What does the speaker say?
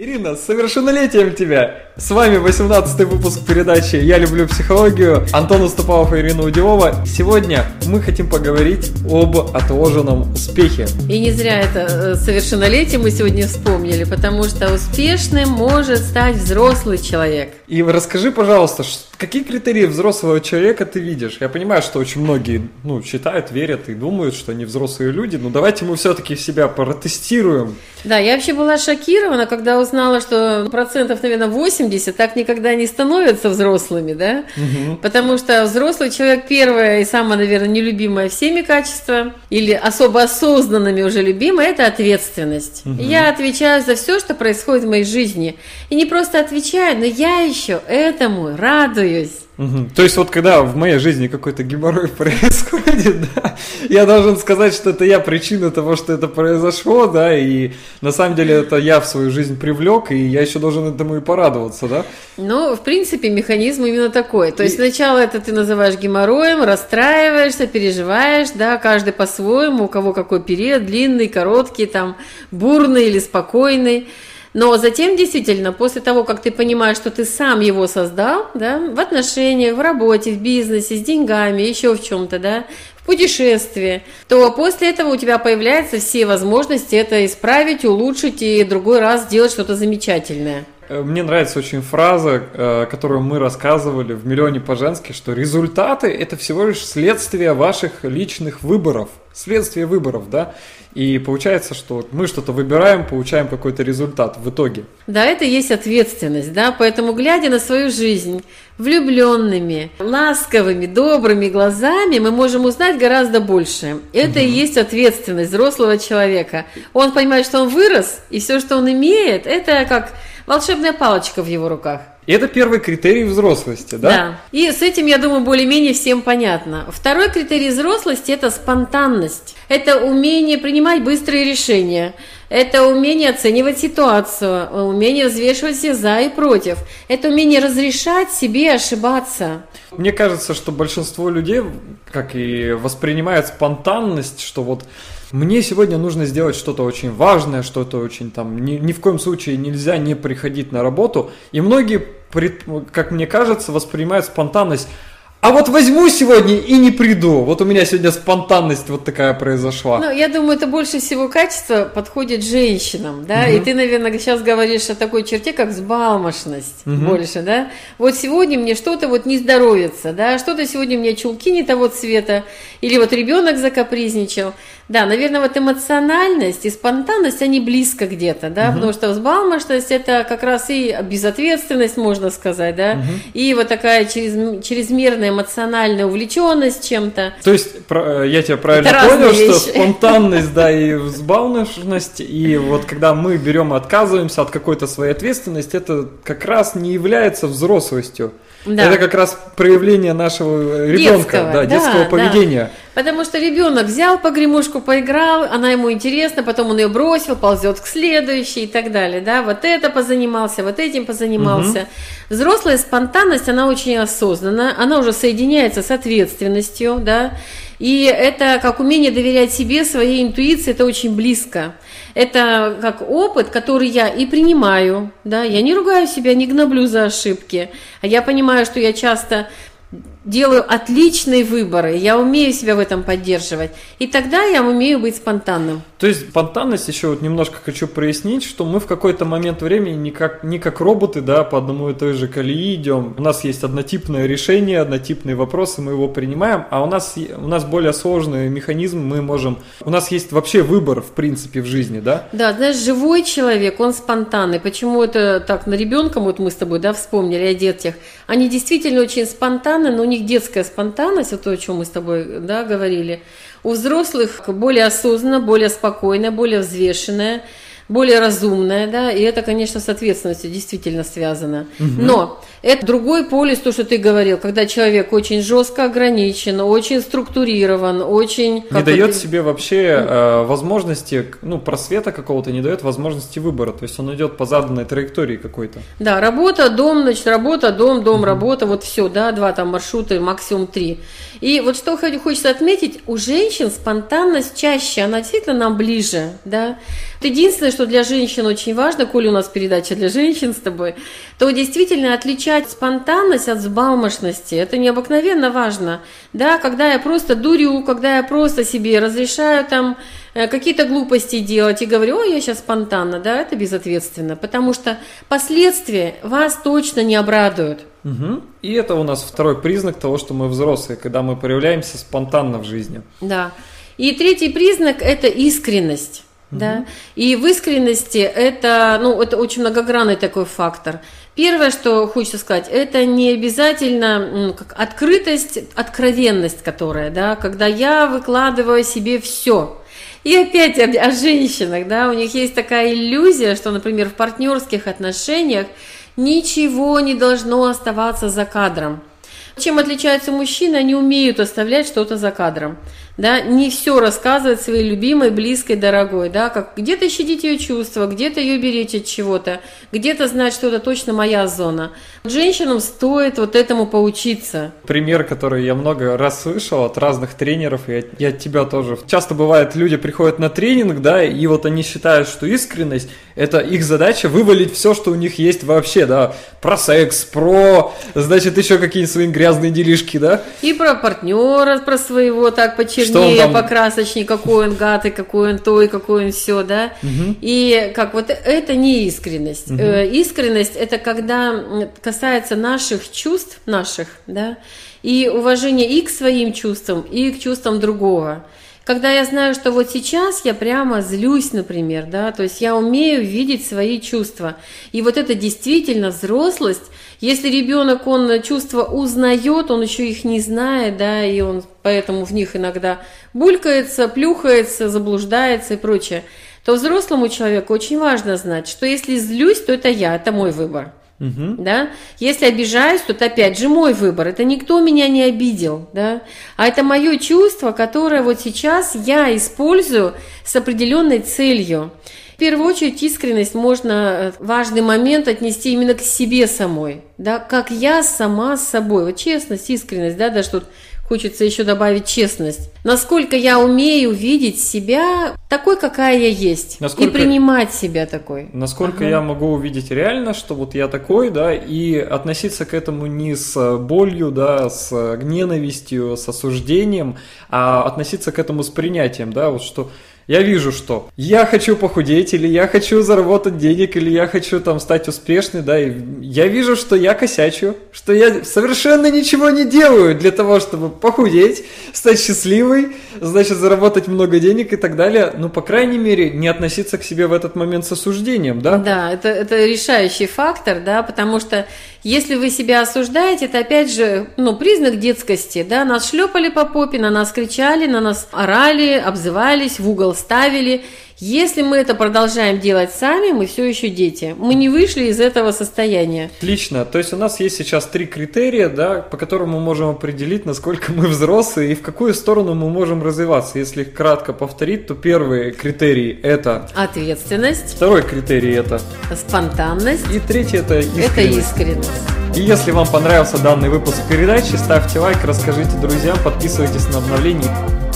Ирина, с совершеннолетием тебя! С вами 18 выпуск передачи «Я люблю психологию». Антон Уступалов и Ирина Удилова. Сегодня мы хотим поговорить об отложенном успехе. И не зря это э, совершеннолетие мы сегодня вспомнили, потому что успешным может стать взрослый человек. И расскажи, пожалуйста, какие критерии взрослого человека ты видишь? Я понимаю, что очень многие ну, считают, верят и думают, что они взрослые люди, но давайте мы все-таки себя протестируем. Да, я вообще была шокирована, когда узнала, что процентов, наверное, 80 так никогда не становятся взрослыми, да? Угу. Потому что взрослый человек первое и самое, наверное, нелюбимое всеми качество, или особо осознанными уже любимое, это ответственность. Угу. Я отвечаю за все, что происходит в моей жизни. И не просто отвечаю, но я еще этому радуюсь. Угу. То есть вот когда в моей жизни какой-то геморрой происходит, да, я должен сказать, что это я причина того, что это произошло, да, и на самом деле это я в свою жизнь привлек, и я еще должен этому и порадоваться, да? Ну, в принципе, механизм именно такой. То есть и... сначала это ты называешь геморроем, расстраиваешься, переживаешь, да, каждый по-своему, у кого какой период, длинный, короткий, там, бурный или спокойный. Но затем действительно, после того, как ты понимаешь, что ты сам его создал, да, в отношениях, в работе, в бизнесе, с деньгами, еще в чем-то, да, в путешествии, то после этого у тебя появляются все возможности это исправить, улучшить и другой раз сделать что-то замечательное. Э, мне нравится очень фраза, э, которую мы рассказывали в «Миллионе по-женски», что результаты – это всего лишь следствие ваших личных выборов. Следствие выборов, да? И получается, что мы что-то выбираем, получаем какой-то результат в итоге. Да, это есть ответственность, да, поэтому глядя на свою жизнь влюбленными, ласковыми, добрыми глазами, мы можем узнать гораздо больше. Это угу. и есть ответственность взрослого человека. Он понимает, что он вырос, и все, что он имеет, это как волшебная палочка в его руках. Это первый критерий взрослости, да? Да. И с этим, я думаю, более-менее всем понятно. Второй критерий взрослости – это спонтанность. Это умение принимать быстрые решения. Это умение оценивать ситуацию, умение взвешивать все за и против. Это умение разрешать себе ошибаться. Мне кажется, что большинство людей, как и воспринимают спонтанность, что вот мне сегодня нужно сделать что-то очень важное, что-то очень там, ни, ни в коем случае нельзя не приходить на работу. И многие, как мне кажется, воспринимают спонтанность а вот возьму сегодня и не приду. Вот у меня сегодня спонтанность вот такая произошла. Ну, я думаю, это больше всего качество подходит женщинам, да. Угу. И ты, наверное, сейчас говоришь о такой черте, как взбалмошность угу. больше, да. Вот сегодня мне что-то вот не здоровится, да, что-то сегодня у меня чулки не того цвета, или вот ребенок закапризничал. Да, наверное, вот эмоциональность и спонтанность, они близко где-то, да, угу. потому что взбалмошность это как раз и безответственность, можно сказать, да, угу. и вот такая чрезмерная эмоциональная увлеченность чем-то. То есть, э, я тебя правильно это понял, что спонтанность, да, и взбалмошность, и вот когда мы берем и отказываемся от какой-то своей ответственности, это как раз не является взрослостью. Да. Это как раз проявление нашего ребенка, детского, да, детского да, поведения. Да. Потому что ребенок взял погремушку, поиграл, она ему интересна, потом он ее бросил, ползет к следующей и так далее. Да? Вот это позанимался, вот этим позанимался. Угу. Взрослая спонтанность, она очень осознанна, она уже соединяется с ответственностью, да, и это как умение доверять себе, своей интуиции, это очень близко. Это как опыт, который я и принимаю, да, я не ругаю себя, не гноблю за ошибки, а я понимаю, что я часто делаю отличные выборы, я умею себя в этом поддерживать, и тогда я умею быть спонтанным. То есть спонтанность еще вот немножко хочу прояснить, что мы в какой-то момент времени не как, не как роботы, да, по одному и той же колеи идем. У нас есть однотипное решение, однотипные вопросы, мы его принимаем, а у нас, у нас более сложный механизм, мы можем... У нас есть вообще выбор, в принципе, в жизни, да? Да, знаешь, живой человек, он спонтанный. Почему это так на ребенка, вот мы с тобой, да, вспомнили о детях, они действительно очень спонтанны, но у них детская спонтанность, вот то, о чем мы с тобой, да, говорили, у взрослых более осознанно, более спокойно, более взвешенная, более разумная, да, и это, конечно, с ответственностью действительно связано. Угу. Но это другой полюс, то, что ты говорил, когда человек очень жестко ограничен, очень структурирован, очень... Не дает это... себе вообще э, возможности, ну, просвета какого-то, не дает возможности выбора, то есть он идет по заданной траектории какой-то. Да, работа, дом, значит, работа, дом, дом, угу. работа, вот все, да, два там маршрута, максимум три. И вот что хочется отметить, у женщин спонтанность чаще, она действительно нам ближе, да. Единственное, что для женщин очень важно, коли у нас передача для женщин с тобой, то действительно отличать спонтанность от взбалмошности, это необыкновенно важно. Да, когда я просто дурю, когда я просто себе разрешаю там какие-то глупости делать и говорю, ой, я сейчас спонтанно, да, это безответственно, потому что последствия вас точно не обрадуют. Угу. И это у нас второй признак того, что мы взрослые, когда мы проявляемся спонтанно в жизни. Да. И третий признак – это искренность. Угу. Да? И в искренности это, ну, это очень многогранный такой фактор. Первое, что хочется сказать, это не обязательно ну, как открытость, откровенность, которая, да, когда я выкладываю себе все. И опять о, о женщинах, да, у них есть такая иллюзия, что, например, в партнерских отношениях ничего не должно оставаться за кадром. Чем отличаются мужчины, они умеют оставлять что-то за кадром да, не все рассказывать своей любимой, близкой, дорогой, да, как где-то щадить ее чувства, где-то ее беречь от чего-то, где-то знать, что это точно моя зона. Женщинам стоит вот этому поучиться. Пример, который я много раз слышал от разных тренеров, и от, и от тебя тоже. Часто бывает, люди приходят на тренинг, да, и вот они считают, что искренность – это их задача вывалить все, что у них есть вообще, да, про секс, про, значит, еще какие-нибудь свои грязные делишки, да. И про партнера, про своего, так, почерпнуть чернее, там... покрасочнее, какой он гад, и какой он то, и какой он все, да. Угу. И как вот это не искренность. Угу. Искренность это когда касается наших чувств, наших, да, и уважение и к своим чувствам, и к чувствам другого когда я знаю, что вот сейчас я прямо злюсь, например, да, то есть я умею видеть свои чувства. И вот это действительно взрослость. Если ребенок, он чувства узнает, он еще их не знает, да, и он поэтому в них иногда булькается, плюхается, заблуждается и прочее, то взрослому человеку очень важно знать, что если злюсь, то это я, это мой выбор. Угу. Да? Если обижаюсь, то это опять же мой выбор. Это никто меня не обидел. Да? А это мое чувство, которое вот сейчас я использую с определенной целью. В первую очередь искренность можно э, важный момент отнести именно к себе самой, да, как я сама с собой, вот честность, искренность, да, даже тут Хочется еще добавить честность. Насколько я умею видеть себя такой, какая я есть. Насколько, и принимать себя такой. Насколько ага. я могу увидеть реально, что вот я такой, да, и относиться к этому не с болью, да, с ненавистью, с осуждением, а относиться к этому с принятием, да, вот что я вижу, что я хочу похудеть, или я хочу заработать денег, или я хочу там стать успешной, да, и я вижу, что я косячу, что я совершенно ничего не делаю для того, чтобы похудеть, стать счастливой, значит, заработать много денег и так далее, ну, по крайней мере, не относиться к себе в этот момент с осуждением, да? Да, это, это решающий фактор, да, потому что если вы себя осуждаете, это опять же ну, признак детскости. Да? Нас шлепали по попе, на нас кричали, на нас орали, обзывались, в угол ставили. Если мы это продолжаем делать сами, мы все еще дети. Мы не вышли из этого состояния. Отлично. То есть у нас есть сейчас три критерия, да, по которым мы можем определить, насколько мы взрослые и в какую сторону мы можем развиваться. Если кратко повторить, то первый критерий – это… Ответственность. Второй критерий – это… Спонтанность. И третий – это искренность. Это искренность. И если вам понравился данный выпуск передачи, ставьте лайк, расскажите друзьям, подписывайтесь на обновления.